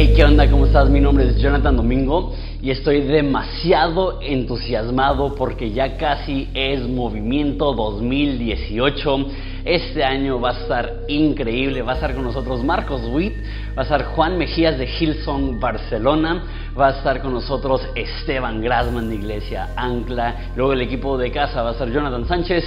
Hey, ¿qué onda? ¿Cómo estás? Mi nombre es Jonathan Domingo y estoy demasiado entusiasmado porque ya casi es Movimiento 2018. Este año va a estar increíble. Va a estar con nosotros Marcos Witt, va a estar Juan Mejías de Hillsong Barcelona, va a estar con nosotros Esteban Grasman de Iglesia Ancla, luego el equipo de casa va a estar Jonathan Sánchez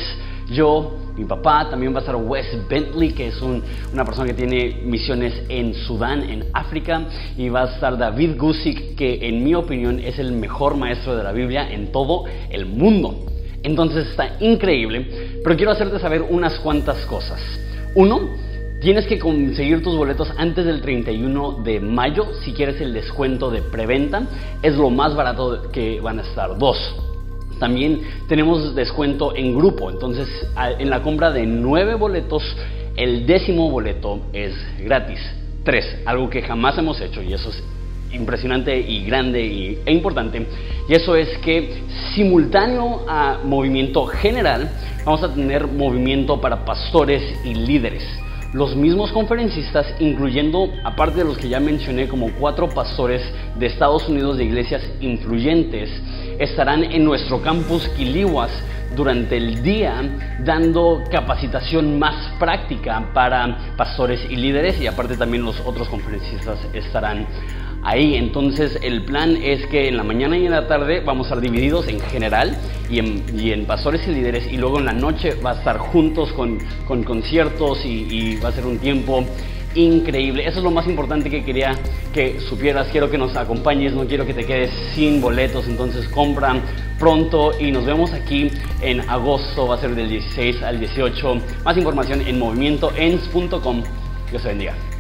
yo, mi papá, también va a estar Wes Bentley, que es una persona que tiene misiones en Sudán, en África, y va a estar David Gusick, que en mi opinión es el mejor maestro de la Biblia en todo el mundo. Entonces está increíble, pero quiero hacerte saber unas cuantas cosas. Uno, tienes que conseguir tus boletos antes del 31 de mayo si quieres el descuento de preventa. Es lo más barato que van a estar. Dos, también tenemos descuento en grupo, entonces en la compra de nueve boletos, el décimo boleto es gratis. Tres, algo que jamás hemos hecho y eso es impresionante y grande e importante. Y eso es que simultáneo a movimiento general, vamos a tener movimiento para pastores y líderes los mismos conferencistas, incluyendo, aparte de los que ya mencioné, como cuatro pastores de Estados Unidos de iglesias influyentes, estarán en nuestro campus Quilihuas durante el día dando capacitación más práctica para pastores y líderes y aparte también los otros conferencistas estarán ahí. Entonces el plan es que en la mañana y en la tarde vamos a estar divididos en general y en, pastores y líderes y luego en la noche va a estar juntos con, conciertos y, va a ser un tiempo increíble. Eso es lo más importante que quería que supieras. Quiero que nos acompañes, no quiero que te quedes sin boletos. Entonces compran pronto y nos vemos aquí en agosto. Va a ser del 16 al 18. Más información en movimientoens.com. Dios te bendiga.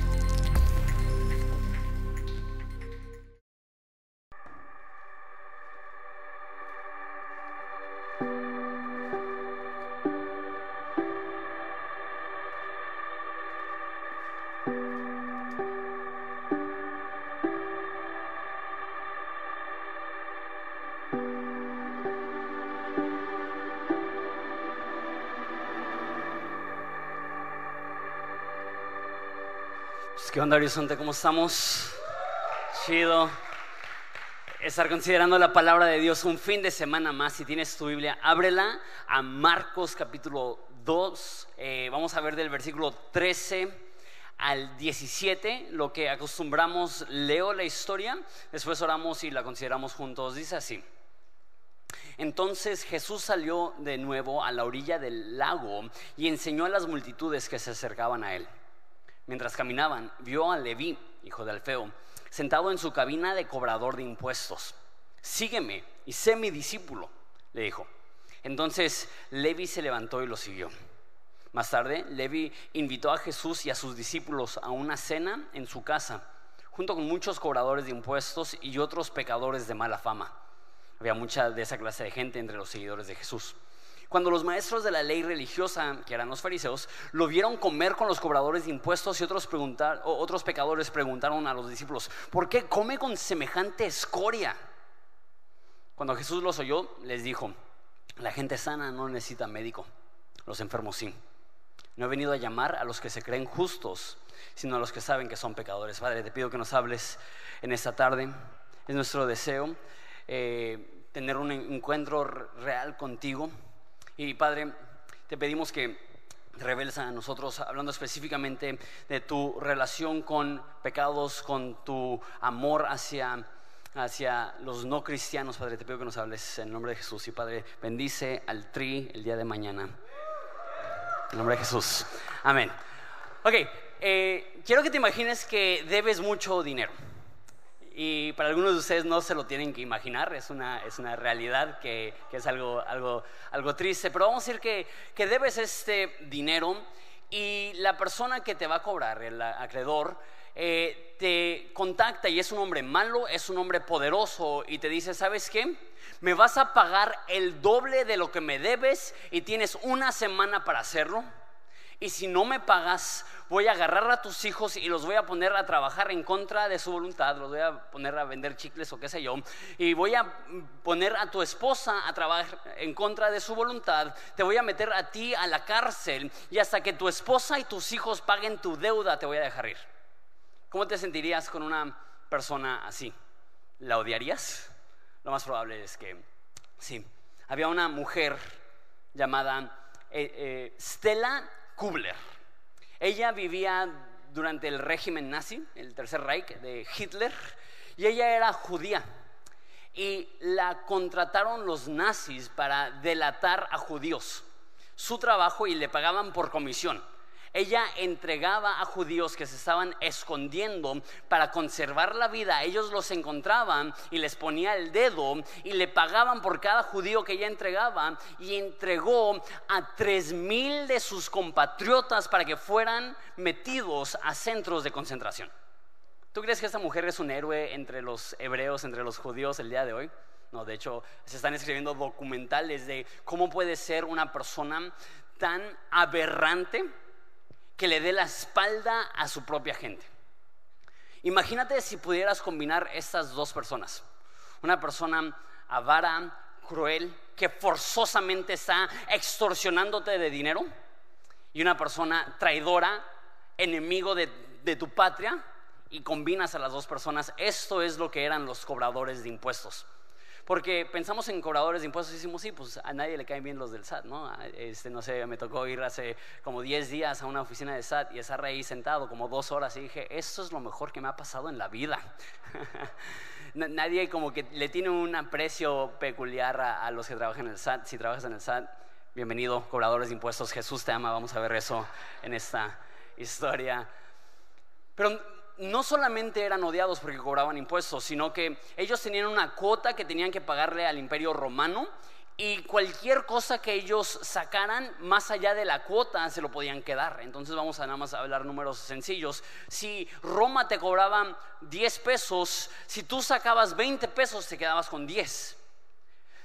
¿Qué onda, Horizonte? ¿Cómo estamos? Chido. Estar considerando la palabra de Dios un fin de semana más. Si tienes tu Biblia, ábrela a Marcos capítulo 2. Eh, vamos a ver del versículo 13 al 17, lo que acostumbramos, leo la historia, después oramos y la consideramos juntos. Dice así. Entonces Jesús salió de nuevo a la orilla del lago y enseñó a las multitudes que se acercaban a él. Mientras caminaban, vio a Leví, hijo de Alfeo, sentado en su cabina de cobrador de impuestos. Sígueme y sé mi discípulo, le dijo. Entonces Levi se levantó y lo siguió. Más tarde, Levi invitó a Jesús y a sus discípulos a una cena en su casa, junto con muchos cobradores de impuestos y otros pecadores de mala fama. Había mucha de esa clase de gente entre los seguidores de Jesús. Cuando los maestros de la ley religiosa, que eran los fariseos, lo vieron comer con los cobradores de impuestos y otros, preguntar, otros pecadores preguntaron a los discípulos, ¿por qué come con semejante escoria? Cuando Jesús los oyó, les dijo, la gente sana no necesita médico, los enfermos sí. No he venido a llamar a los que se creen justos, sino a los que saben que son pecadores. Padre, te pido que nos hables en esta tarde. Es nuestro deseo eh, tener un encuentro real contigo. Y Padre, te pedimos que reveles a nosotros, hablando específicamente de tu relación con pecados, con tu amor hacia, hacia los no cristianos, Padre, te pido que nos hables en el nombre de Jesús. Y Padre, bendice al tri el día de mañana. En el nombre de Jesús. Amén. Ok, eh, quiero que te imagines que debes mucho dinero y para algunos de ustedes no se lo tienen que imaginar, es una, es una realidad que, que es algo, algo, algo triste, pero vamos a decir que, que debes este dinero y la persona que te va a cobrar, el acreedor, eh, te contacta y es un hombre malo, es un hombre poderoso y te dice, ¿sabes qué? Me vas a pagar el doble de lo que me debes y tienes una semana para hacerlo. Y si no me pagas, voy a agarrar a tus hijos y los voy a poner a trabajar en contra de su voluntad, los voy a poner a vender chicles o qué sé yo, y voy a poner a tu esposa a trabajar en contra de su voluntad, te voy a meter a ti a la cárcel y hasta que tu esposa y tus hijos paguen tu deuda te voy a dejar ir. ¿Cómo te sentirías con una persona así? ¿La odiarías? Lo más probable es que sí. Había una mujer llamada eh, eh, Stella Kubler. Ella vivía durante el régimen nazi, el Tercer Reich de Hitler, y ella era judía. Y la contrataron los nazis para delatar a judíos. Su trabajo y le pagaban por comisión. Ella entregaba a judíos que se estaban escondiendo para conservar la vida. Ellos los encontraban y les ponía el dedo y le pagaban por cada judío que ella entregaba y entregó a tres mil de sus compatriotas para que fueran metidos a centros de concentración. ¿Tú crees que esta mujer es un héroe entre los hebreos, entre los judíos el día de hoy? No, de hecho, se están escribiendo documentales de cómo puede ser una persona tan aberrante que le dé la espalda a su propia gente. Imagínate si pudieras combinar estas dos personas. Una persona avara, cruel, que forzosamente está extorsionándote de dinero, y una persona traidora, enemigo de, de tu patria, y combinas a las dos personas. Esto es lo que eran los cobradores de impuestos. Porque pensamos en cobradores de impuestos y decimos, sí, pues a nadie le caen bien los del SAT, ¿no? Este, no sé, me tocó ir hace como 10 días a una oficina de SAT y estar ahí sentado como dos horas y dije, esto es lo mejor que me ha pasado en la vida. nadie como que le tiene un aprecio peculiar a, a los que trabajan en el SAT. Si trabajas en el SAT, bienvenido, cobradores de impuestos, Jesús te ama, vamos a ver eso en esta historia. Pero no solamente eran odiados porque cobraban impuestos, sino que ellos tenían una cuota que tenían que pagarle al imperio romano y cualquier cosa que ellos sacaran más allá de la cuota se lo podían quedar. Entonces vamos a nada más hablar números sencillos. Si Roma te cobraba 10 pesos, si tú sacabas 20 pesos te quedabas con 10.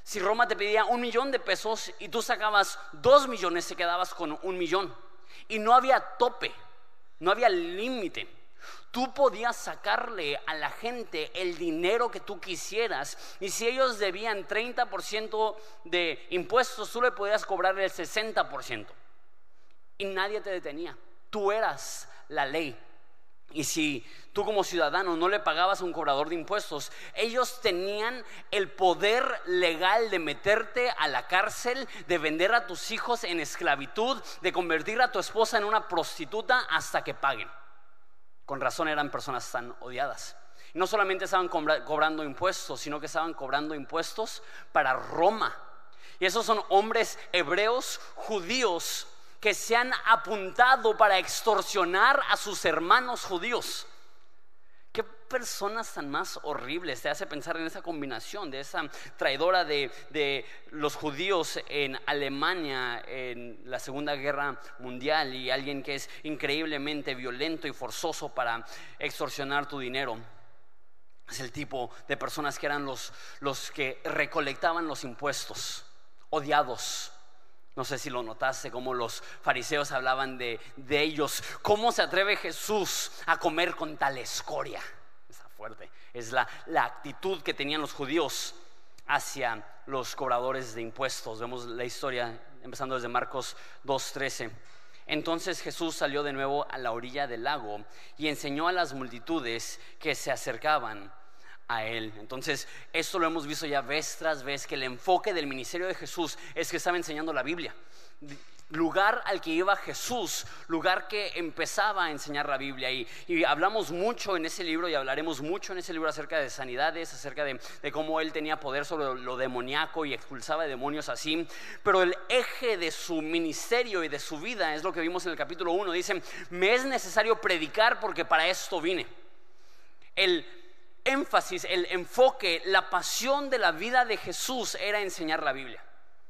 Si Roma te pedía un millón de pesos y tú sacabas 2 millones te quedabas con un millón. Y no había tope, no había límite. Tú podías sacarle a la gente el dinero que tú quisieras. Y si ellos debían 30% de impuestos, tú le podías cobrar el 60%. Y nadie te detenía. Tú eras la ley. Y si tú como ciudadano no le pagabas a un cobrador de impuestos, ellos tenían el poder legal de meterte a la cárcel, de vender a tus hijos en esclavitud, de convertir a tu esposa en una prostituta hasta que paguen. Con razón eran personas tan odiadas. No solamente estaban cobrando impuestos, sino que estaban cobrando impuestos para Roma. Y esos son hombres hebreos, judíos, que se han apuntado para extorsionar a sus hermanos judíos. ¿Qué personas tan más horribles te hace pensar en esa combinación de esa traidora de, los judíos en Alemania en la Segunda Guerra Mundial y alguien que es increíblemente violento y forzoso para extorsionar tu dinero? Es el tipo de personas que eran los, los que recolectaban los impuestos, odiados. No sé si lo notaste, como los fariseos hablaban de, de ellos. ¿Cómo se atreve Jesús a comer con tal escoria? Fuerte. Es la, la actitud que tenían los judíos hacia los cobradores de impuestos. Vemos la historia empezando desde Marcos 2.13. Entonces Jesús salió de nuevo a la orilla del lago y enseñó a las multitudes que se acercaban a Él. Entonces, esto lo hemos visto ya vez tras vez, que el enfoque del ministerio de Jesús es que estaba enseñando la Biblia. Lugar al que iba Jesús, lugar que empezaba a enseñar la Biblia. Y, hablamos mucho en ese libro y hablaremos mucho en ese libro acerca de sanidades, acerca de, de cómo Él tenía poder sobre lo demoníaco y expulsaba demonios así. Pero el eje de su ministerio y de su vida es lo que vimos en el capítulo 1. Dice, me es necesario predicar porque para esto vine. El énfasis, el enfoque, la pasión de la vida de Jesús era enseñar la Biblia.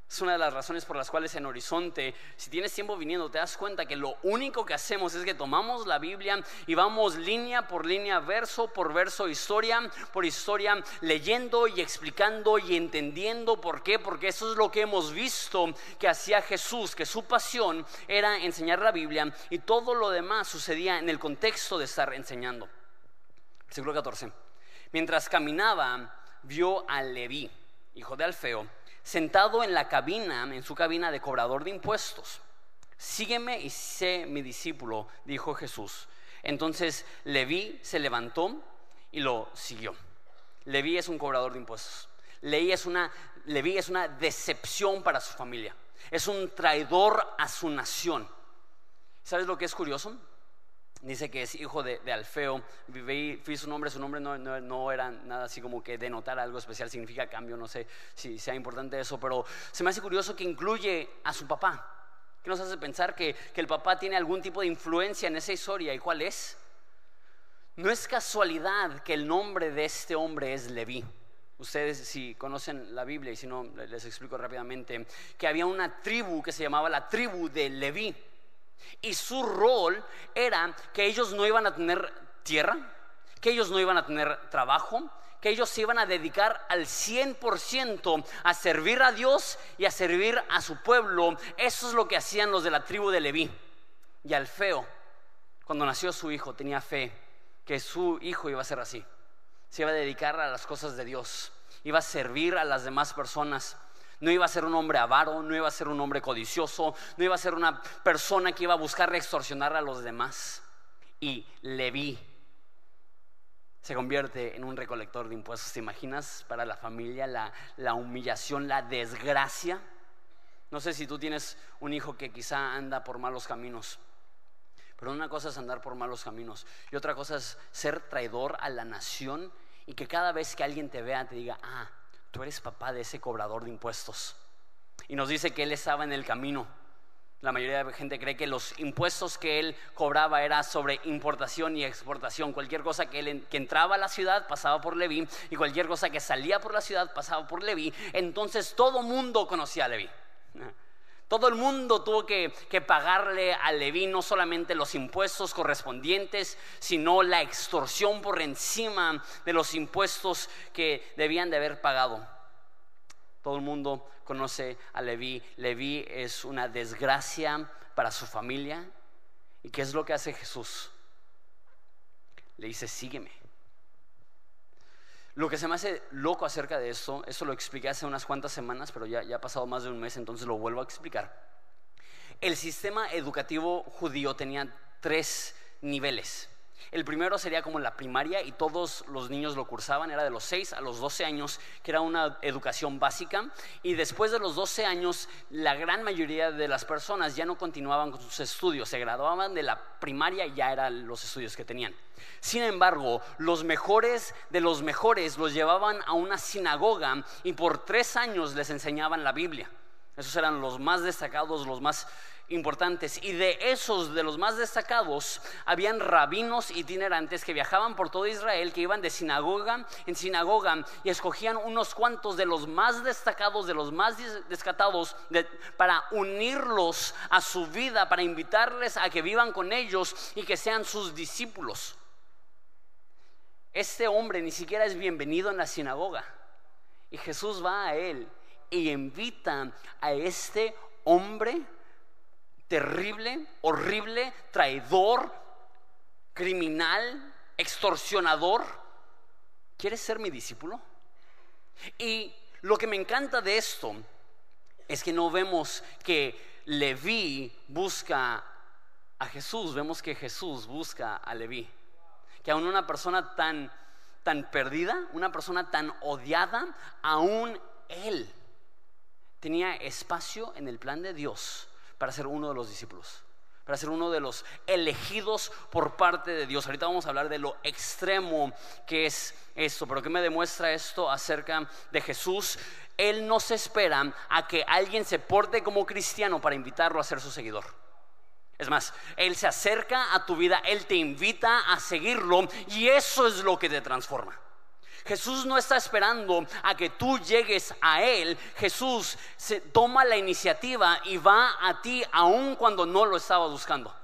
Es una de las razones por las cuales en Horizonte, si tienes tiempo viniendo, te das cuenta que lo único que hacemos es que tomamos la Biblia y vamos línea por línea, verso por verso, historia por historia, leyendo y explicando y entendiendo por qué, porque eso es lo que hemos visto que hacía Jesús, que su pasión era enseñar la Biblia y todo lo demás sucedía en el contexto de estar enseñando. Versículo 14. Mientras caminaba, vio a Leví, hijo de Alfeo, sentado en la cabina, en su cabina de cobrador de impuestos. Sígueme y sé mi discípulo, dijo Jesús. Entonces Leví se levantó y lo siguió. Leví es un cobrador de impuestos. Leví es una, Leví es una decepción para su familia. Es un traidor a su nación. ¿Sabes lo que es curioso? Dice que es hijo de, Alfeo. Fui su nombre, su nombre no, no, era nada así como que denotar algo especial, significa cambio, no sé si sea importante eso, pero se me hace curioso que incluye a su papá. ¿Qué nos hace pensar que, que el papá tiene algún tipo de influencia en esa historia? ¿Y cuál es? No es casualidad que el nombre de este hombre es Leví. Ustedes si conocen la Biblia y si no les explico rápidamente que había una tribu que se llamaba la tribu de Leví y su rol era que ellos no iban a tener tierra, que ellos no iban a tener trabajo, que ellos se iban a dedicar al 100% a servir a Dios y a servir a su pueblo. Eso es lo que hacían los de la tribu de Leví. Y al feo, cuando nació su hijo, tenía fe que su hijo iba a ser así. Se iba a dedicar a las cosas de Dios, iba a servir a las demás personas. No iba a ser un hombre avaro, no iba a ser un hombre codicioso, no iba a ser una persona que iba a buscar extorsionar a los demás. Y Leví se convierte en un recolector de impuestos. ¿Te imaginas para la familia la, la humillación, la desgracia? No sé si tú tienes un hijo que quizá anda por malos caminos. Pero una cosa es andar por malos caminos y otra cosa es ser traidor a la nación y que cada vez que alguien te vea te diga, ah, tú eres papá de ese cobrador de impuestos. Y nos dice que él estaba en el camino. La mayoría de la gente cree que los impuestos que él cobraba era sobre importación y exportación. Cualquier cosa que, entraba a la ciudad pasaba por Leví y cualquier cosa que salía por la ciudad pasaba por Leví. Entonces todo mundo conocía a Leví. Todo el mundo tuvo que, pagarle a Leví no solamente los impuestos correspondientes, sino la extorsión por encima de los impuestos que debían de haber pagado. Todo el mundo conoce a Leví. Leví es una desgracia para su familia. ¿Y qué es lo que hace Jesús? Le dice, sígueme. Lo que se me hace loco acerca de esto, eso lo expliqué hace unas cuantas semanas, pero ya, ya ha pasado más de un mes, entonces lo vuelvo a explicar. El sistema educativo judío tenía tres niveles. El primero sería como la primaria y todos los niños lo cursaban, era de los 6 a los 12 años, que era una educación básica. Y después de los 12 años, la gran mayoría de las personas ya no continuaban con sus estudios, se graduaban de la primaria y ya eran los estudios que tenían. Sin embargo, los mejores de los mejores los llevaban a una sinagoga y por tres años les enseñaban la Biblia. Esos eran los más destacados, los más importantes. Y de esos, de los más destacados, habían rabinos itinerantes que viajaban por todo Israel, que iban de sinagoga en sinagoga y escogían unos cuantos de los más destacados, de los más descatados, para unirlos a su vida, para invitarles a que vivan con ellos y que sean sus discípulos. Este hombre ni siquiera es bienvenido en la sinagoga. Y Jesús va a él y invita a este hombre terrible, horrible, traidor, criminal, extorsionador. ¿Quieres ser mi discípulo? Y lo que me encanta de esto es que no vemos que Leví busca a Jesús, vemos que Jesús busca a Leví. Que aún una persona tan, tan perdida, una persona tan odiada, aún él tenía espacio en el plan de Dios para ser uno de los discípulos, para ser uno de los elegidos por parte de Dios. Ahorita vamos a hablar de lo extremo que es esto, pero ¿qué me demuestra esto acerca de Jesús? Él no se espera a que alguien se porte como cristiano para invitarlo a ser su seguidor. Es más, Él se acerca a tu vida, Él te invita a seguirlo y eso es lo que te transforma. Jesús no está esperando a que tú llegues a Él. Jesús se toma la iniciativa y va a ti aun cuando no lo estaba buscando.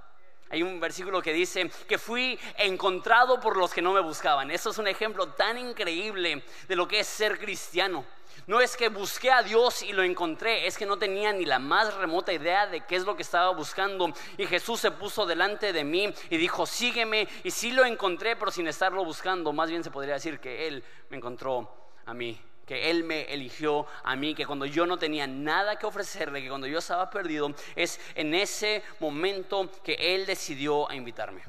Hay un versículo que dice que fui encontrado por los que no me buscaban. Eso es un ejemplo tan increíble de lo que es ser cristiano. No es que busqué a Dios y lo encontré, es que no tenía ni la más remota idea de qué es lo que estaba buscando. Y Jesús se puso delante de mí y dijo, sígueme. Y sí lo encontré, pero sin estarlo buscando. Más bien se podría decir que Él me encontró a mí que Él me eligió a mí, que cuando yo no tenía nada que ofrecerle, que cuando yo estaba perdido, es en ese momento que Él decidió a invitarme.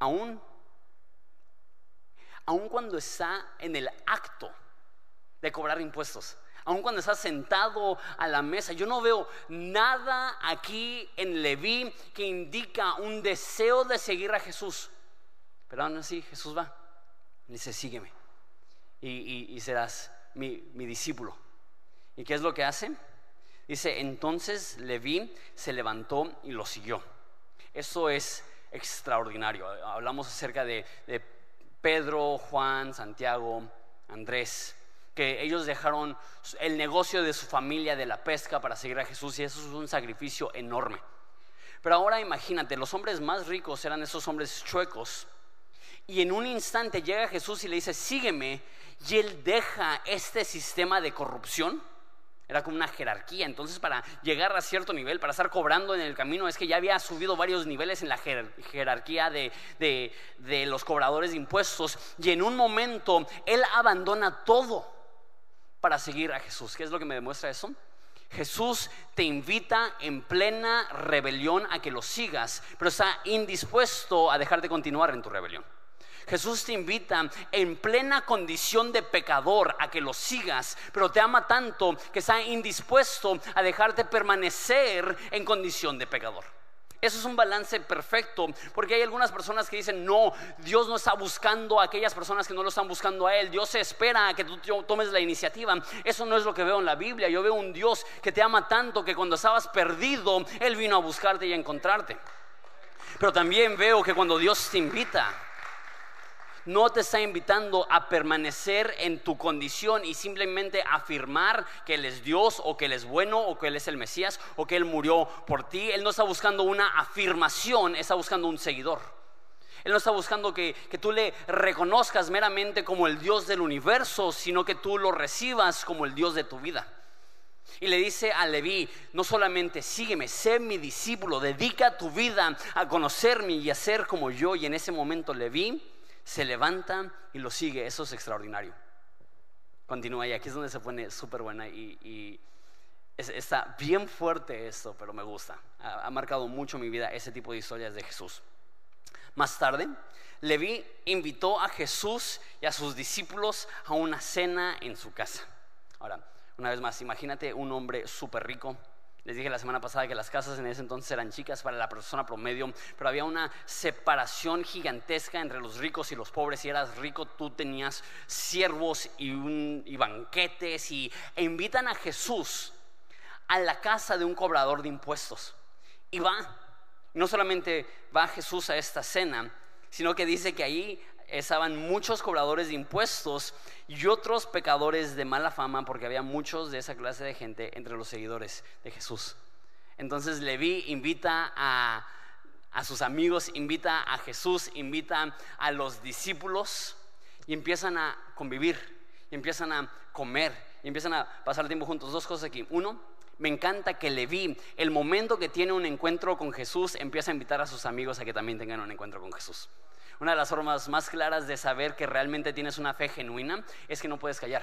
Aún aun cuando está en el acto de cobrar impuestos, aun cuando está sentado a la mesa. Yo no veo nada aquí en Leví que indica un deseo de seguir a Jesús. Pero aún así Jesús va. Y dice, sígueme. Y, serás mi, discípulo. ¿Y qué es lo que hace? Dice, entonces Leví se levantó y lo siguió. Eso es extraordinario. Hablamos acerca de Pedro, Juan, Santiago, Andrés, que ellos dejaron el negocio de su familia de la pesca para seguir a Jesús y eso es un sacrificio enorme. Pero ahora imagínate, los hombres más ricos eran esos hombres chuecos y en un instante llega Jesús y le dice, sígueme, y él deja este sistema de corrupción. Era como una jerarquía. Entonces, para llegar a cierto nivel, para estar cobrando en el camino, es que ya había subido varios niveles en la jerarquía de, de los cobradores de impuestos. Y en un momento, él abandona todo para seguir a Jesús. ¿Qué es lo que me demuestra eso? Jesús te invita en plena rebelión a que lo sigas, pero está indispuesto a dejarte continuar en tu rebelión. Jesús te invita en plena condición de pecador a que lo sigas, pero te ama tanto que está indispuesto a dejarte permanecer en condición de pecador. Eso es un balance perfecto, porque hay algunas personas que dicen, no, Dios no está buscando a aquellas personas que no lo están buscando a Él, Dios espera a que tú tomes la iniciativa. Eso no es lo que veo en la Biblia, yo veo un Dios que te ama tanto que cuando estabas perdido, Él vino a buscarte y a encontrarte. Pero también veo que cuando Dios te invita, no te está invitando a permanecer en tu condición y simplemente afirmar que Él es Dios o que Él es bueno o que Él es el Mesías o que Él murió por ti. Él no está buscando una afirmación, está buscando un seguidor. Él no está buscando que, que, tú le reconozcas meramente como el Dios del universo, sino que tú lo recibas como el Dios de tu vida. Y le dice a Leví, no solamente sígueme, sé mi discípulo, dedica tu vida a conocerme y a ser como yo. Y en ese momento Leví se levanta y lo sigue. Eso es extraordinario. Continúa y aquí es donde se pone súper buena y, está bien fuerte esto, pero me gusta. Ha, ha, marcado mucho mi vida ese tipo de historias de Jesús. Más tarde, Leví invitó a Jesús y a sus discípulos a una cena en su casa. Ahora, una vez más, imagínate un hombre súper rico les dije la semana pasada que las casas en ese entonces eran chicas para la persona promedio, pero había una separación gigantesca entre los ricos y los pobres. Si eras rico, tú tenías siervos y, banquetes y e invitan a Jesús a la casa de un cobrador de impuestos. Y va, no solamente va Jesús a esta cena, sino que dice que ahí estaban muchos cobradores de impuestos y otros pecadores de mala fama, porque había muchos de esa clase de gente entre los seguidores de Jesús. Entonces Leví invita a, a sus amigos, invita a Jesús, invita a los discípulos y empiezan a convivir, empiezan a comer, y empiezan a pasar tiempo juntos. Dos cosas aquí. Uno, me encanta que Leví, el momento que tiene un encuentro con Jesús, empieza a invitar a sus amigos a que también tengan un encuentro con Jesús. Una de las formas más claras de saber que realmente tienes una fe genuina es que no puedes callar.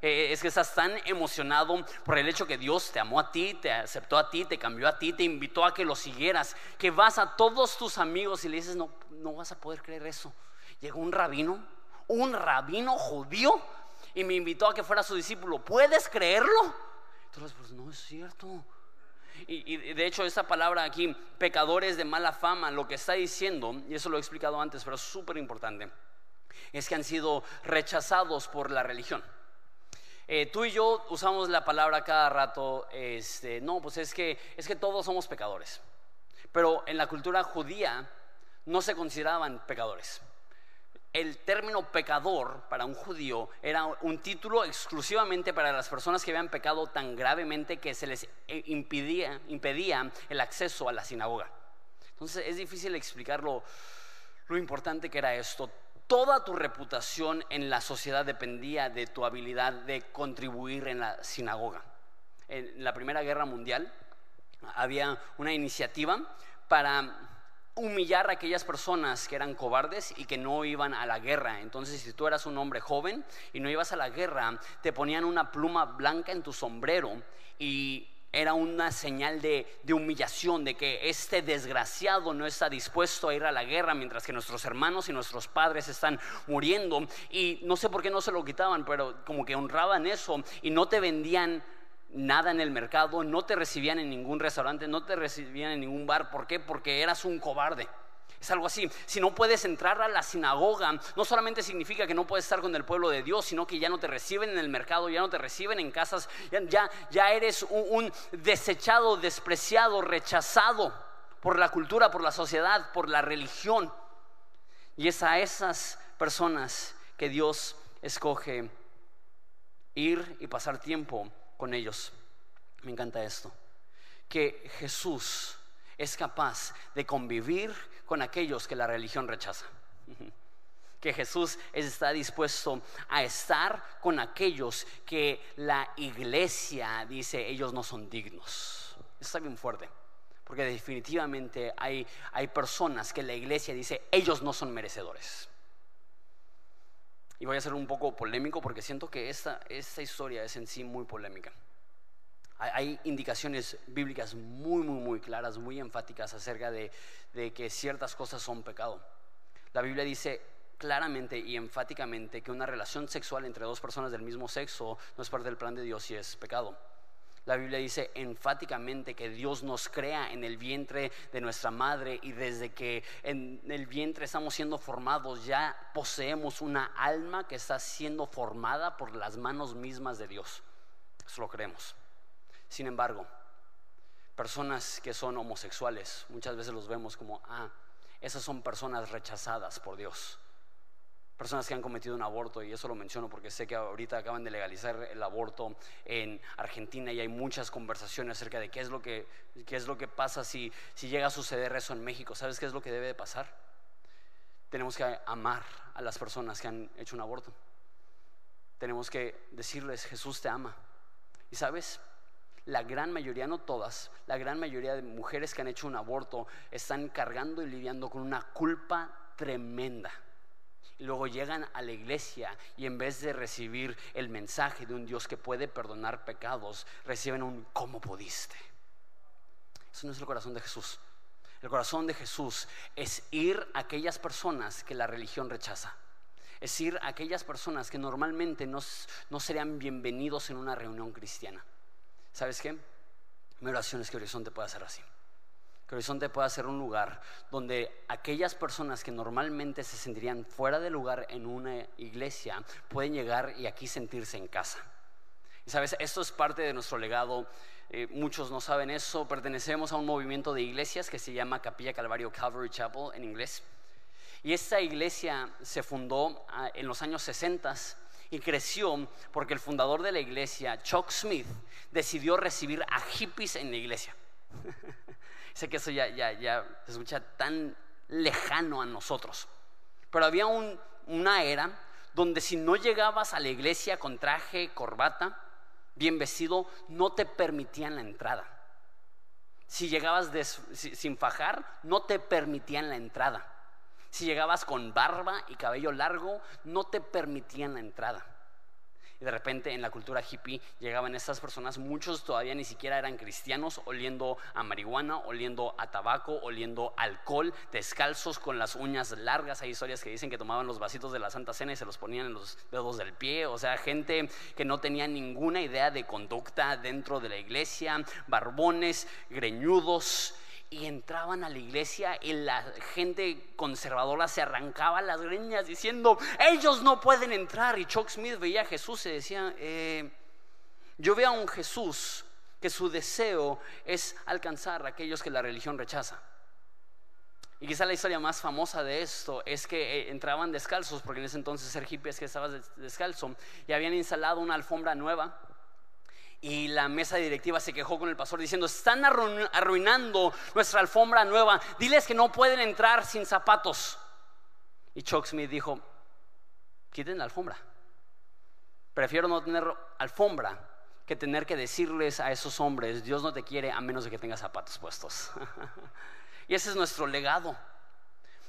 Eh, es que estás tan emocionado por el hecho que Dios te amó a ti, te aceptó a ti, te cambió a ti, te invitó a que lo siguieras, que vas a todos tus amigos y le dices, no, no vas a poder creer eso. Llegó un rabino, un rabino judío, y me invitó a que fuera su discípulo. ¿Puedes creerlo? Entonces, pues no es cierto. Y, de hecho esa palabra aquí, pecadores de mala fama, lo que está diciendo, y eso lo he explicado antes, pero es súper importante, es que han sido rechazados por la religión. Eh, tú y yo usamos la palabra cada rato, este, no, pues es que, es que todos somos pecadores. Pero en la cultura judía no se consideraban pecadores el término pecador para un judío era un título exclusivamente para las personas que habían pecado tan gravemente que se les eh, impedía, impedía el acceso a la sinagoga. Entonces es difícil explicar lo, importante que era esto. Toda tu reputación en la sociedad dependía de tu habilidad de contribuir en la sinagoga. En la Primera Guerra Mundial había una iniciativa para humillar a aquellas personas que eran cobardes y que no iban a la guerra. Entonces, si tú eras un hombre joven y no ibas a la guerra, te ponían una pluma blanca en tu sombrero y era una señal de, de, humillación, de que este desgraciado no está dispuesto a ir a la guerra mientras que nuestros hermanos y nuestros padres están muriendo. Y no sé por qué no se lo quitaban, pero como que honraban eso y no te vendían nada en el mercado, no te recibían en ningún restaurante, no te recibían en ningún bar. ¿Por qué? Porque eras un cobarde. Es algo así. Si no puedes entrar a la sinagoga, no solamente significa que no puedes estar con el pueblo de Dios, sino que ya no te reciben en el mercado, ya no te reciben en casas, ya, ya eres un, desechado, despreciado, rechazado por la cultura, por la sociedad, por la religión. Y es a esas personas que Dios escoge ir y pasar tiempo con ellos. Me encanta esto. Que Jesús es capaz de convivir con aquellos que la religión rechaza. Que Jesús está dispuesto a estar con aquellos que la iglesia dice ellos no son dignos. Está bien fuerte. Porque definitivamente hay, hay personas que la iglesia dice ellos no son merecedores. Y voy a ser un poco polémico porque siento que esta, esta historia es en sí muy polémica. Hay indicaciones bíblicas muy, muy, muy claras, muy enfáticas acerca de, que ciertas cosas son pecado. La Biblia dice claramente y enfáticamente que una relación sexual entre dos personas del mismo sexo no es parte del plan de Dios y es pecado. La Biblia dice enfáticamente que Dios nos crea en el vientre de nuestra madre y desde que en el vientre estamos siendo formados ya poseemos una alma que está siendo formada por las manos mismas de Dios. Eso lo creemos. Sin embargo, personas que son homosexuales, muchas veces los vemos como, ah, esas son personas rechazadas por Dios. Personas que han cometido un aborto, y eso lo menciono porque sé que ahorita acaban de legalizar el aborto en Argentina y hay muchas conversaciones acerca de qué es lo que, qué es lo que pasa si, si llega a suceder eso en México. ¿Sabes qué es lo que debe de pasar? Tenemos que amar a las personas que han hecho un aborto. Tenemos que decirles, Jesús te ama. Y sabes, la gran mayoría, no todas, la gran mayoría de mujeres que han hecho un aborto están cargando y lidiando con una culpa tremenda. Luego llegan a la iglesia y en vez de recibir el mensaje de un Dios que puede perdonar pecados, reciben un ¿cómo pudiste? Eso no es el corazón de Jesús. El corazón de Jesús es ir a aquellas personas que la religión rechaza. Es ir a aquellas personas que normalmente no, no serían bienvenidos en una reunión cristiana. ¿Sabes qué? Mi oración es que Horizonte pueda ser así. Que Horizonte pueda ser un lugar donde aquellas personas que normalmente se sentirían fuera de lugar en una iglesia pueden llegar y aquí sentirse en casa. Y sabes, esto es parte de nuestro legado. Eh, muchos no saben eso. Pertenecemos a un movimiento de iglesias que se llama Capilla Calvario Calvary Chapel en inglés. Y esta iglesia se fundó ah, en los años 60 y creció porque el fundador de la iglesia, Chuck Smith, decidió recibir a hippies en la iglesia. sé que eso ya, se escucha tan lejano a nosotros, pero había una era donde si no llegabas a la iglesia con traje, corbata, bien vestido, no te permitían la entrada. Si llegabas sin fajar, no te permitían la entrada. Si llegabas con barba y cabello largo, no te permitían la entrada. Y de repente en la cultura hippie llegaban estas personas, muchos todavía ni siquiera eran cristianos, oliendo a marihuana, oliendo a tabaco, oliendo alcohol, descalzos con las uñas largas. Hay historias que dicen que tomaban los vasitos de la Santa Cena y se los ponían en los dedos del pie. O sea, gente que no tenía ninguna idea de conducta dentro de la iglesia, barbones, greñudos y entraban a la iglesia y la gente conservadora se arrancaba las greñas diciendo, ellos no pueden entrar. Y Chuck Smith veía a Jesús y decía, eh, yo veo a un Jesús que su deseo es alcanzar a aquellos que la religión rechaza. Y quizá la historia más famosa de esto es que eh, entraban descalzos, porque en ese entonces ser hippie es que estabas descalzo, y habían instalado una alfombra nueva y la mesa directiva se quejó con el pastor diciendo, están arruinando nuestra alfombra nueva, diles que no pueden entrar sin zapatos. Y Chuck Smith dijo, quiten la alfombra. Prefiero no tener alfombra que tener que decirles a esos hombres, Dios no te quiere a menos de que tengas zapatos puestos. y ese es nuestro legado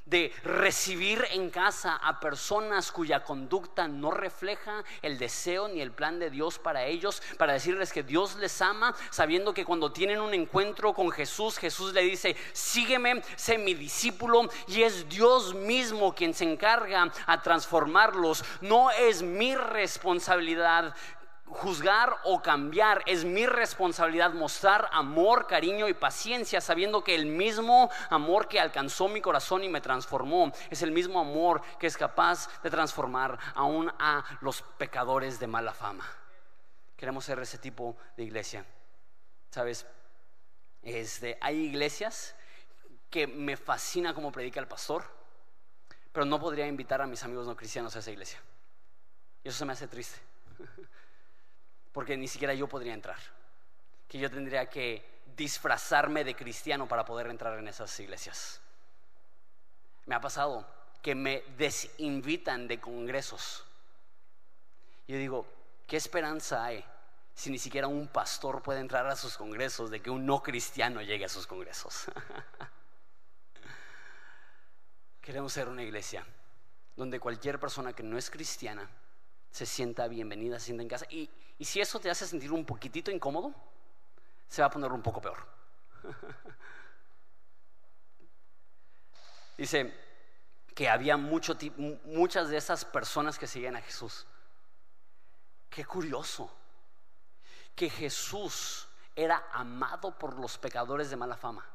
de recibir en casa a personas cuya conducta no refleja el deseo ni el plan de Dios para ellos, para decirles que Dios les ama, sabiendo que cuando tienen un encuentro con Jesús, Jesús le dice, sígueme, sé mi discípulo, y es Dios mismo quien se encarga a transformarlos, no es mi responsabilidad juzgar o cambiar, es mi responsabilidad mostrar amor, cariño y paciencia, sabiendo que el mismo amor que alcanzó mi corazón y me transformó es el mismo amor que es capaz de transformar aún a los pecadores de mala fama. Queremos ser ese tipo de iglesia. ¿Sabes? Este, hay iglesias que me fascina como predica el pastor, pero no podría invitar a mis amigos no cristianos a esa iglesia. Y eso se me hace triste porque ni siquiera yo podría entrar. Que yo tendría que disfrazarme de cristiano para poder entrar en esas iglesias. Me ha pasado que me desinvitan de congresos. Yo digo, ¿qué esperanza hay si ni siquiera un pastor puede entrar a sus congresos de que un no cristiano llegue a sus congresos? Queremos ser una iglesia donde cualquier persona que no es cristiana se sienta bienvenida, se sienta en casa. Y, y si eso te hace sentir un poquitito incómodo, se va a poner un poco peor. Dice que había mucho, muchas de esas personas que seguían a Jesús. Qué curioso que Jesús era amado por los pecadores de mala fama.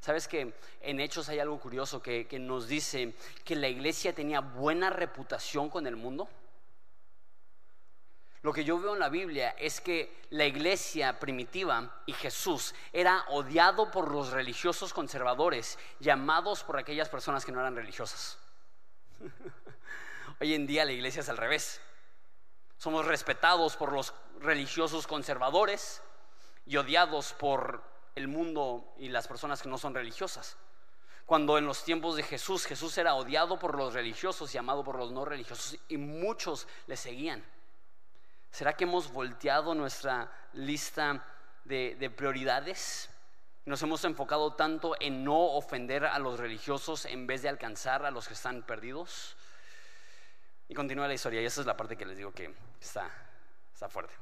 ¿Sabes que en Hechos hay algo curioso que, que nos dice que la iglesia tenía buena reputación con el mundo? Lo que yo veo en la Biblia es que la iglesia primitiva y Jesús era odiado por los religiosos conservadores, llamados por aquellas personas que no eran religiosas. Hoy en día la iglesia es al revés. Somos respetados por los religiosos conservadores y odiados por el mundo y las personas que no son religiosas. Cuando en los tiempos de Jesús, Jesús era odiado por los religiosos y amado por los no religiosos y muchos le seguían. ¿Será que hemos volteado nuestra lista de, prioridades? Nos hemos enfocado tanto en no ofender a los religiosos en vez de alcanzar a los que están perdidos. Y continúa la historia, y esa es la parte que les digo que está, está fuerte.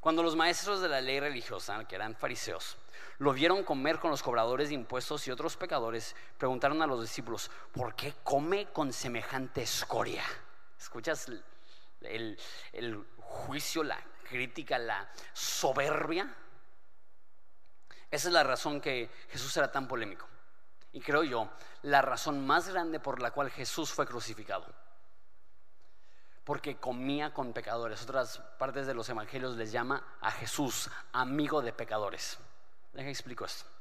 Cuando los maestros de la ley religiosa, que eran fariseos, lo vieron comer con los cobradores de impuestos y otros pecadores, preguntaron a los discípulos, ¿por qué come con semejante escoria? ¿Escuchas el, juicio, la crítica, la soberbia. Esa es la razón que Jesús era tan polémico. Y creo yo, la razón más grande por la cual Jesús fue crucificado. Porque comía con pecadores. Otras partes de los evangelios les llama a Jesús amigo de pecadores. Deja explico esto.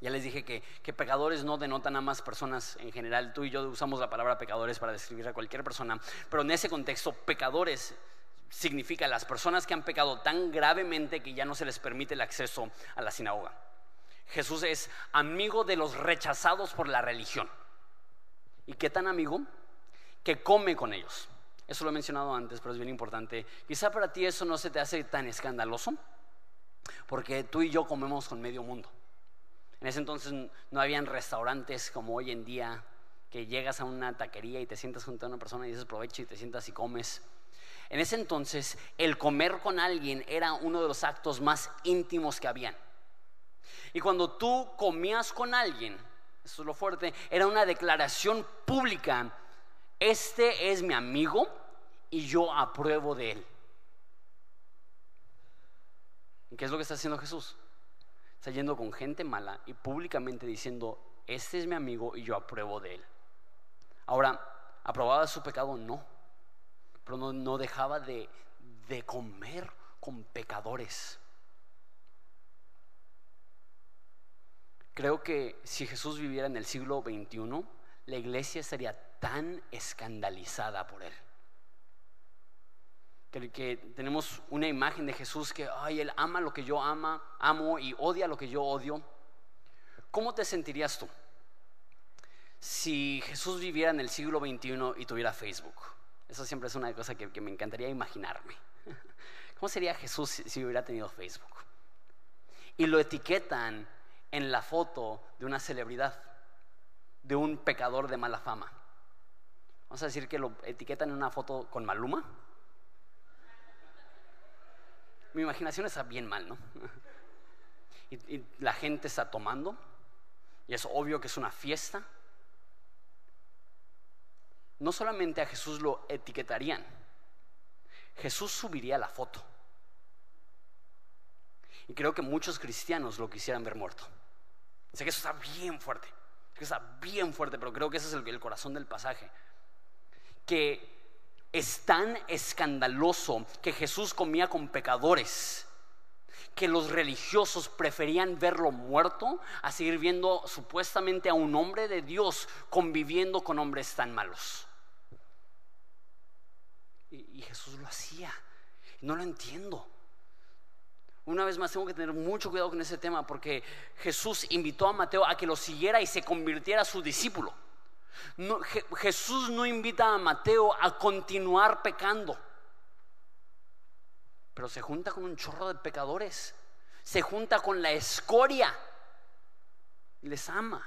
Ya les dije que, pecadores no denotan a más personas en general. Tú y yo usamos la palabra pecadores para describir a cualquier persona. Pero en ese contexto, pecadores significa las personas que han pecado tan gravemente que ya no se les permite el acceso a la sinagoga. Jesús es amigo de los rechazados por la religión. ¿Y qué tan amigo? Que come con ellos. Eso lo he mencionado antes, pero es bien importante. Quizá para ti eso no se te hace tan escandaloso, porque tú y yo comemos con medio mundo. En ese entonces no habían restaurantes como hoy en día, que llegas a una taquería y te sientas junto a una persona y dices provecho y te sientas y comes. En ese entonces el comer con alguien era uno de los actos más íntimos que habían. Y cuando tú comías con alguien, eso es lo fuerte, era una declaración pública, este es mi amigo y yo apruebo de él. ¿Y qué es lo que está haciendo Jesús? Está yendo con gente mala y públicamente diciendo, este es mi amigo y yo apruebo de él. Ahora, ¿aprobaba su pecado? No, pero no, dejaba de, de comer con pecadores. Creo que si Jesús viviera en el siglo XXI, la iglesia estaría tan escandalizada por él que, tenemos una imagen de Jesús que, ay, Él ama lo que yo ama, amo y odia lo que yo odio. ¿Cómo te sentirías tú si Jesús viviera en el siglo XXI y tuviera Facebook? Eso siempre es una cosa que, que me encantaría imaginarme. ¿Cómo sería Jesús si hubiera tenido Facebook? Y lo etiquetan en la foto de una celebridad. de un pecador de mala fama. Vamos a decir que lo etiquetan en una foto con Maluma. Mi imaginación está bien mal, ¿no? Y, la gente está tomando, y es obvio que es una fiesta. No solamente a Jesús lo etiquetarían, Jesús subiría la foto. Y creo que muchos cristianos lo quisieran ver muerto. Sé que eso está bien fuerte, que está bien fuerte, pero creo que ese es el, el corazón del pasaje. Que es tan escandaloso que Jesús comía con pecadores que los religiosos preferían verlo muerto a seguir viendo supuestamente a un hombre de Dios conviviendo con hombres tan malos. Y, y Jesús lo hacía. No lo entiendo. Una vez más tengo que tener mucho cuidado con ese tema porque Jesús invitó a Mateo a que lo siguiera y se convirtiera a su discípulo. Jesús no invita a Mateo a continuar pecando, pero se junta con un chorro de pecadores, se junta con la escoria y les ama.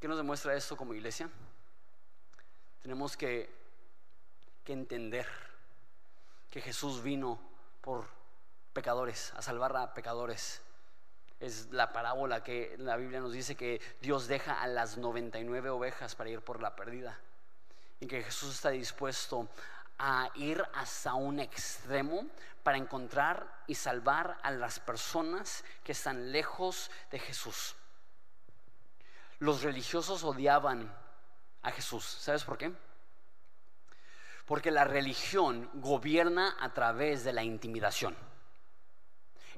¿Qué nos demuestra esto como iglesia? Tenemos que, entender que Jesús vino por pecadores, a salvar a pecadores. Es la parábola que la Biblia nos dice que Dios deja a las 99 ovejas para ir por la perdida. Y que Jesús está dispuesto a ir hasta un extremo para encontrar y salvar a las personas que están lejos de Jesús. Los religiosos odiaban a Jesús. ¿Sabes por qué? Porque la religión gobierna a través de la intimidación.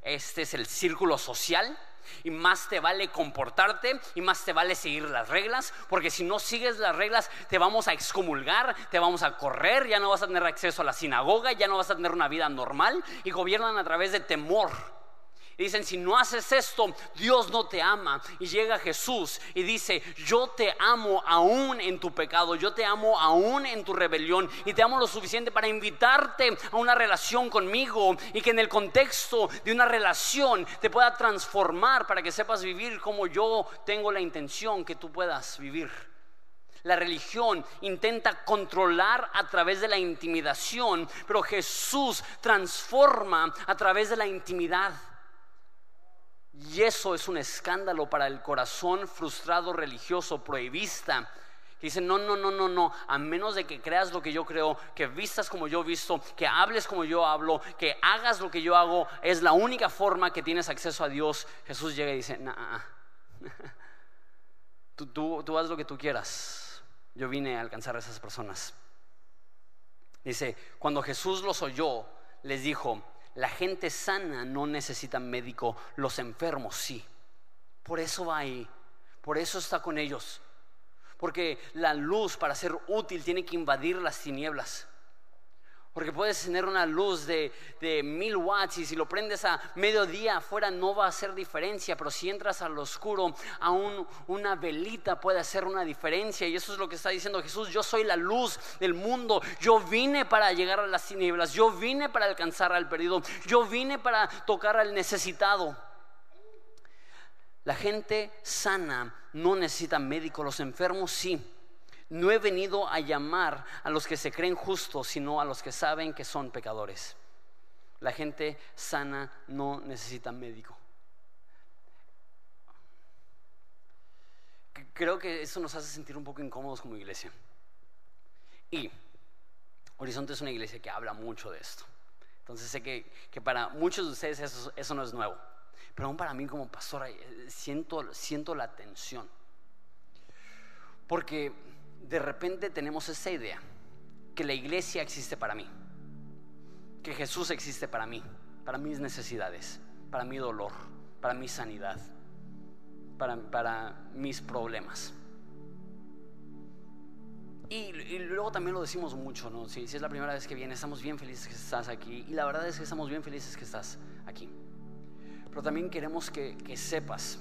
Este es el círculo social y más te vale comportarte y más te vale seguir las reglas, porque si no sigues las reglas te vamos a excomulgar, te vamos a correr, ya no vas a tener acceso a la sinagoga, ya no vas a tener una vida normal y gobiernan a través de temor. Y dicen, si no haces esto, Dios no te ama. Y llega Jesús y dice, yo te amo aún en tu pecado, yo te amo aún en tu rebelión y te amo lo suficiente para invitarte a una relación conmigo y que en el contexto de una relación te pueda transformar para que sepas vivir como yo tengo la intención que tú puedas vivir. La religión intenta controlar a través de la intimidación, pero Jesús transforma a través de la intimidad. Y eso es un escándalo para el corazón frustrado religioso, prohibista. Dice, no, no, no, no, no, a menos de que creas lo que yo creo, que vistas como yo visto, que hables como yo hablo, que hagas lo que yo hago, es la única forma que tienes acceso a Dios. Jesús llega y dice, no, tú, tú, tú haz lo que tú quieras. Yo vine a alcanzar a esas personas. Dice, cuando Jesús los oyó, les dijo, la gente sana no necesita médico, los enfermos sí. Por eso va ahí, por eso está con ellos. Porque la luz para ser útil tiene que invadir las tinieblas. Porque puedes tener una luz de, mil watts y si lo prendes a mediodía afuera no va a hacer diferencia, pero si entras al oscuro, aún una velita puede hacer una diferencia. Y eso es lo que está diciendo Jesús, yo soy la luz del mundo, yo vine para llegar a las tinieblas, yo vine para alcanzar al perdido, yo vine para tocar al necesitado. La gente sana no necesita médico, los enfermos sí. No he venido a llamar a los que se creen justos, sino a los que saben que son pecadores. La gente sana no necesita médico. Creo que eso nos hace sentir un poco incómodos como iglesia. Y Horizonte es una iglesia que habla mucho de esto. Entonces sé que, para muchos de ustedes eso, eso, no es nuevo. Pero aún para mí como pastora eh, siento, siento la tensión. Porque de repente tenemos esa idea, que la iglesia existe para mí, que Jesús existe para mí, para mis necesidades, para mi dolor, para mi sanidad, para, mis problemas. Y, luego también lo decimos mucho, ¿no? Si, es la primera vez que vienes, estamos bien felices que estás aquí. Y la verdad es que estamos bien felices que estás aquí. Pero también queremos que, que sepas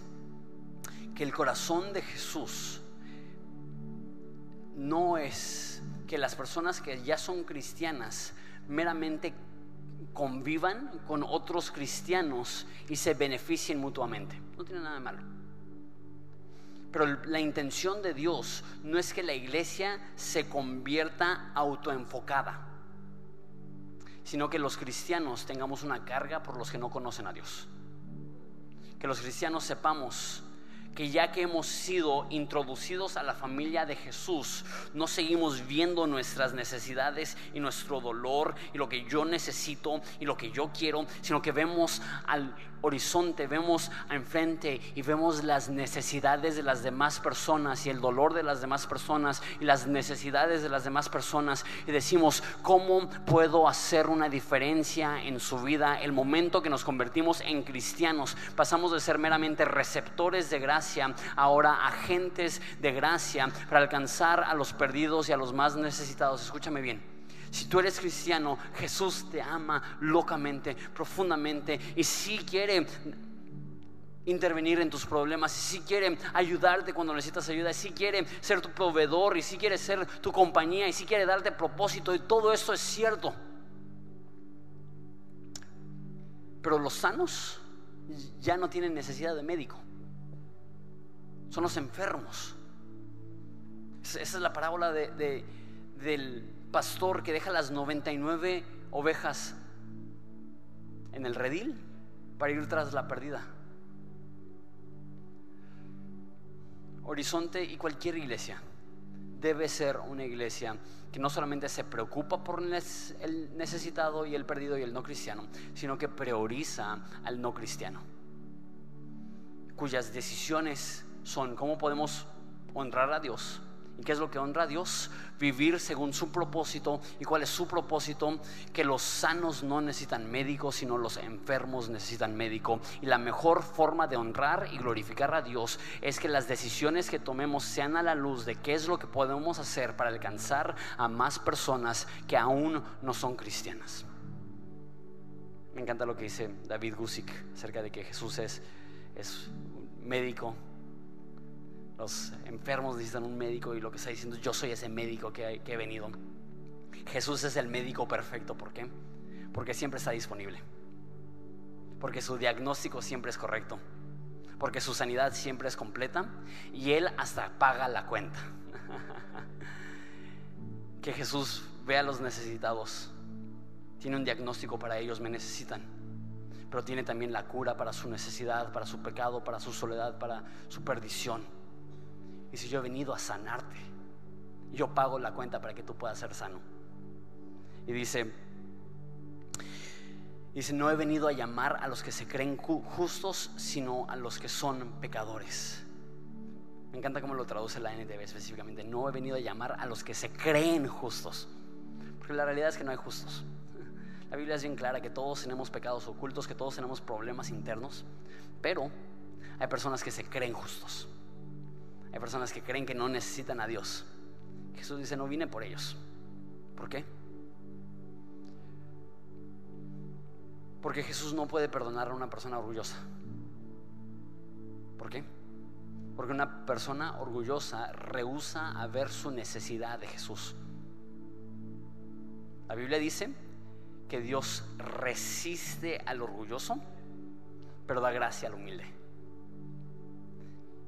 que el corazón de Jesús no es que las personas que ya son cristianas meramente convivan con otros cristianos y se beneficien mutuamente. No tiene nada de malo. Pero la intención de Dios no es que la iglesia se convierta autoenfocada, sino que los cristianos tengamos una carga por los que no conocen a Dios. Que los cristianos sepamos que ya que hemos sido introducidos a la familia de Jesús, no seguimos viendo nuestras necesidades y nuestro dolor y lo que yo necesito y lo que yo quiero, sino que vemos al horizonte, vemos enfrente y vemos las necesidades de las demás personas y el dolor de las demás personas y las necesidades de las demás personas y decimos, ¿cómo puedo hacer una diferencia en su vida? El momento que nos convertimos en cristianos, pasamos de ser meramente receptores de gracia, ahora agentes de gracia para alcanzar a los perdidos y a los más necesitados. Escúchame bien. Si tú eres cristiano, Jesús te ama locamente, profundamente y si quiere intervenir en tus problemas, y si quiere ayudarte cuando necesitas ayuda, y si quiere ser tu proveedor, y si quiere ser tu compañía, y si quiere darte propósito, y todo esto es cierto. Pero los sanos ya no tienen necesidad de médico, son los enfermos. Esa es la parábola de, del pastor que deja las 99 ovejas en el redil para ir tras la perdida. Horizonte y cualquier iglesia debe ser una iglesia que no solamente se preocupa por el necesitado y el perdido y el no cristiano, sino que prioriza al no cristiano, cuyas decisiones son cómo podemos honrar a Dios ¿Y qué es lo que honra a Dios? Vivir según su propósito. ¿Y cuál es su propósito? Que los sanos no necesitan médico, sino los enfermos necesitan médico. Y la mejor forma de honrar y glorificar a Dios es que las decisiones que tomemos sean a la luz de qué es lo que podemos hacer para alcanzar a más personas que aún no son cristianas. Me encanta lo que dice David Gusick acerca de que Jesús es, es médico los enfermos necesitan un médico y lo que está diciendo, yo soy ese médico que, he venido. Jesús es el médico perfecto, ¿por qué? Porque siempre está disponible. Porque su diagnóstico siempre es correcto. Porque su sanidad siempre es completa y Él hasta paga la cuenta. que Jesús vea a los necesitados. Tiene un diagnóstico para ellos, me necesitan. Pero tiene también la cura para su necesidad, para su pecado, para su soledad, para su perdición. Y si yo he venido a sanarte, yo pago la cuenta para que tú puedas ser sano. Y dice, dice, no he venido a llamar a los que se creen justos, sino a los que son pecadores. Me encanta cómo lo traduce la NTV específicamente. No he venido a llamar a los que se creen justos. Porque la realidad es que no hay justos. La Biblia es bien clara que todos tenemos pecados ocultos, que todos tenemos problemas internos. Pero hay personas que se creen justos. Hay personas que creen que no necesitan a Dios. Jesús dice, no vine por ellos. ¿Por qué? Porque Jesús no puede perdonar a una persona orgullosa. ¿Por qué? Porque una persona orgullosa rehúsa a ver su necesidad de Jesús. La Biblia dice que Dios resiste al orgulloso, pero da gracia al humilde.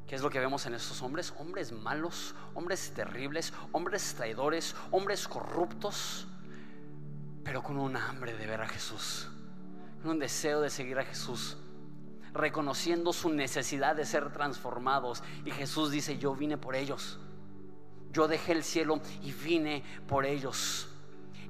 ¿Qué es lo que vemos en estos hombres? Hombres malos, hombres terribles, hombres traidores, hombres corruptos, pero con un hambre de ver a Jesús, con un deseo de seguir a Jesús, reconociendo su necesidad de ser transformados. Y Jesús dice, yo vine por ellos, yo dejé el cielo y vine por ellos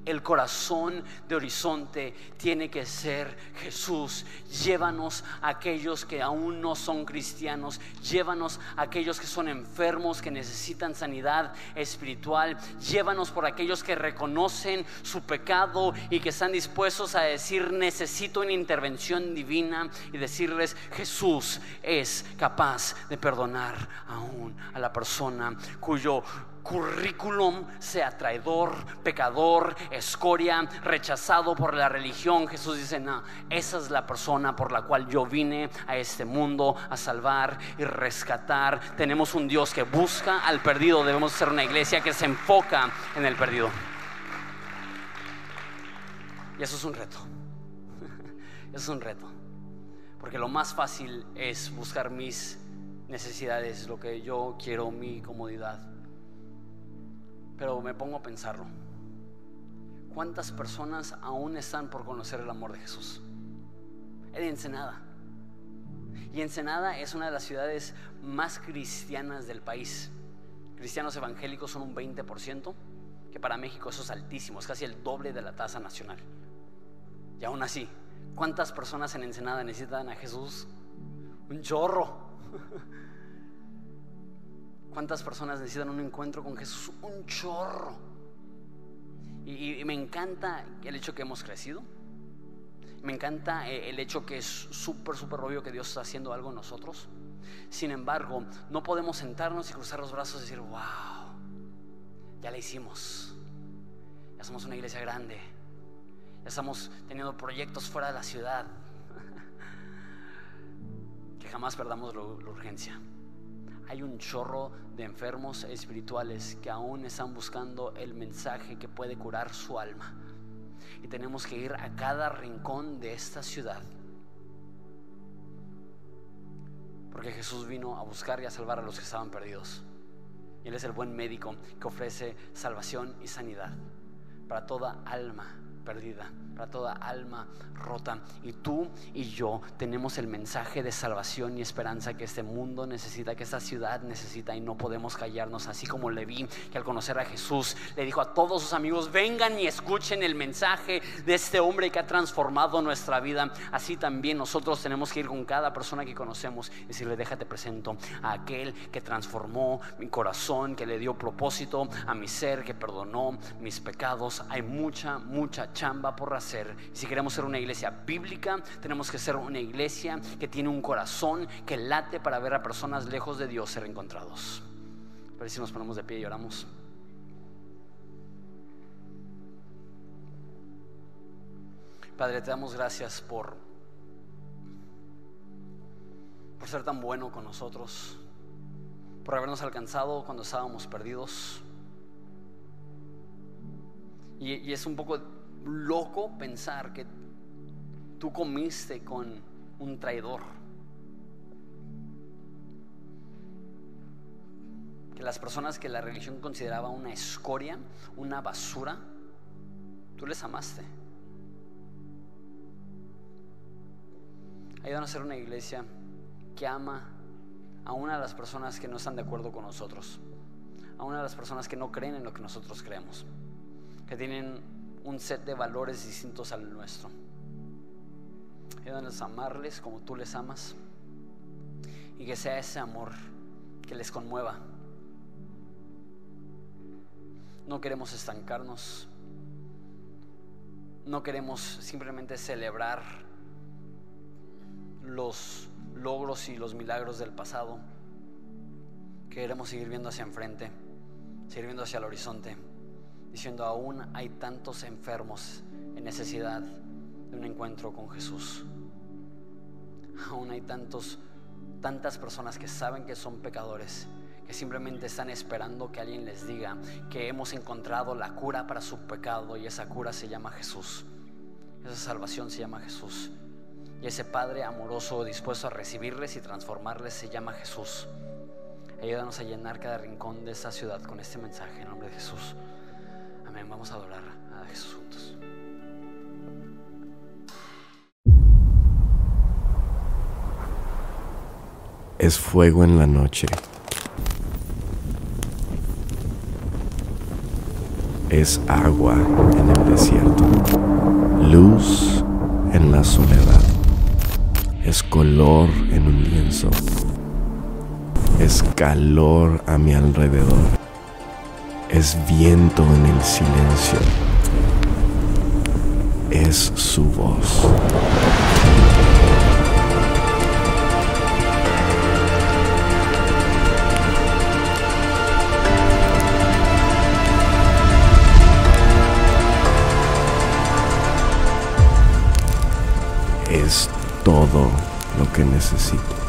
el corazón de horizonte tiene que ser Jesús. Llévanos a aquellos que aún no son cristianos. Llévanos a aquellos que son enfermos, que necesitan sanidad espiritual. Llévanos por aquellos que reconocen su pecado y que están dispuestos a decir necesito una intervención divina y decirles Jesús es capaz de perdonar aún a la persona cuyo currículum sea traidor, pecador, escoria, rechazado por la religión. Jesús dice, no, esa es la persona por la cual yo vine a este mundo a salvar y rescatar. Tenemos un Dios que busca al perdido, debemos ser una iglesia que se enfoca en el perdido. Y eso es un reto. Eso es un reto. Porque lo más fácil es buscar mis necesidades, lo que yo quiero, mi comodidad. Pero me pongo a pensarlo. ¿Cuántas personas aún están por conocer el amor de Jesús? En Ensenada. Y Ensenada es una de las ciudades más cristianas del país. Cristianos evangélicos son un 20%, que para México eso es altísimo, es casi el doble de la tasa nacional. Y aún así, ¿cuántas personas en Ensenada necesitan a Jesús? Un chorro. ¿Cuántas personas necesitan un encuentro con Jesús? Un chorro. Y, me encanta el hecho que hemos crecido. Me encanta eh, el hecho que es súper, súper obvio que Dios está haciendo algo en nosotros. Sin embargo, no podemos sentarnos y cruzar los brazos y decir, wow, ya la hicimos. Ya somos una iglesia grande. Ya estamos teniendo proyectos fuera de la ciudad. que jamás perdamos la urgencia hay un chorro de enfermos espirituales que aún están buscando el mensaje que puede curar su alma. Y tenemos que ir a cada rincón de esta ciudad. Porque Jesús vino a buscar y a salvar a los que estaban perdidos. Él es el buen médico que ofrece salvación y sanidad para toda alma perdida para toda alma rota. Y tú y yo tenemos el mensaje de salvación y esperanza que este mundo necesita, que esta ciudad necesita y no podemos callarnos. Así como Leví, que al conocer a Jesús le dijo a todos sus amigos, vengan y escuchen el mensaje de este hombre que ha transformado nuestra vida. Así también nosotros tenemos que ir con cada persona que conocemos y decirle, déjate presento a aquel que transformó mi corazón, que le dio propósito a mi ser, que perdonó mis pecados. Hay mucha, mucha chamba por hacer. Si queremos ser una iglesia bíblica, tenemos que ser una iglesia que tiene un corazón que late para ver a personas lejos de Dios ser encontrados. Pero si nos ponemos de pie y oramos. Padre, te damos gracias por, por ser tan bueno con nosotros, por habernos alcanzado cuando estábamos perdidos. Y es un poco loco pensar que tú comiste con un traidor. Que las personas que la religión consideraba una escoria, una basura, tú les amaste. Ayúdanos a ser una iglesia que ama a una de las personas que no están de acuerdo con nosotros, a una de las personas que no creen en lo que nosotros creemos, que tienen un set de valores distintos al nuestro. Ayúdanos a amarles como tú les amas y que sea ese amor que les conmueva. No queremos estancarnos, no queremos simplemente celebrar los logros y los milagros del pasado. Queremos seguir viendo hacia enfrente, seguir viendo hacia el horizonte diciendo, aún hay tantos enfermos en necesidad de un encuentro con Jesús. Aún hay tantos, tantas personas que saben que son pecadores, que simplemente están esperando que alguien les diga que hemos encontrado la cura para su pecado y esa cura se llama Jesús. Esa salvación se llama Jesús. Y ese Padre amoroso dispuesto a recibirles y transformarles se llama Jesús. Ayúdanos a llenar cada rincón de esta ciudad con este mensaje en nombre de Jesús. Vamos a adorar a Jesús juntos. Es fuego en la noche. Es agua en el desierto. Luz en la soledad. Es color en un lienzo. Es calor a mi alrededor es viento en el silencio, es su voz. Es todo lo que necesito.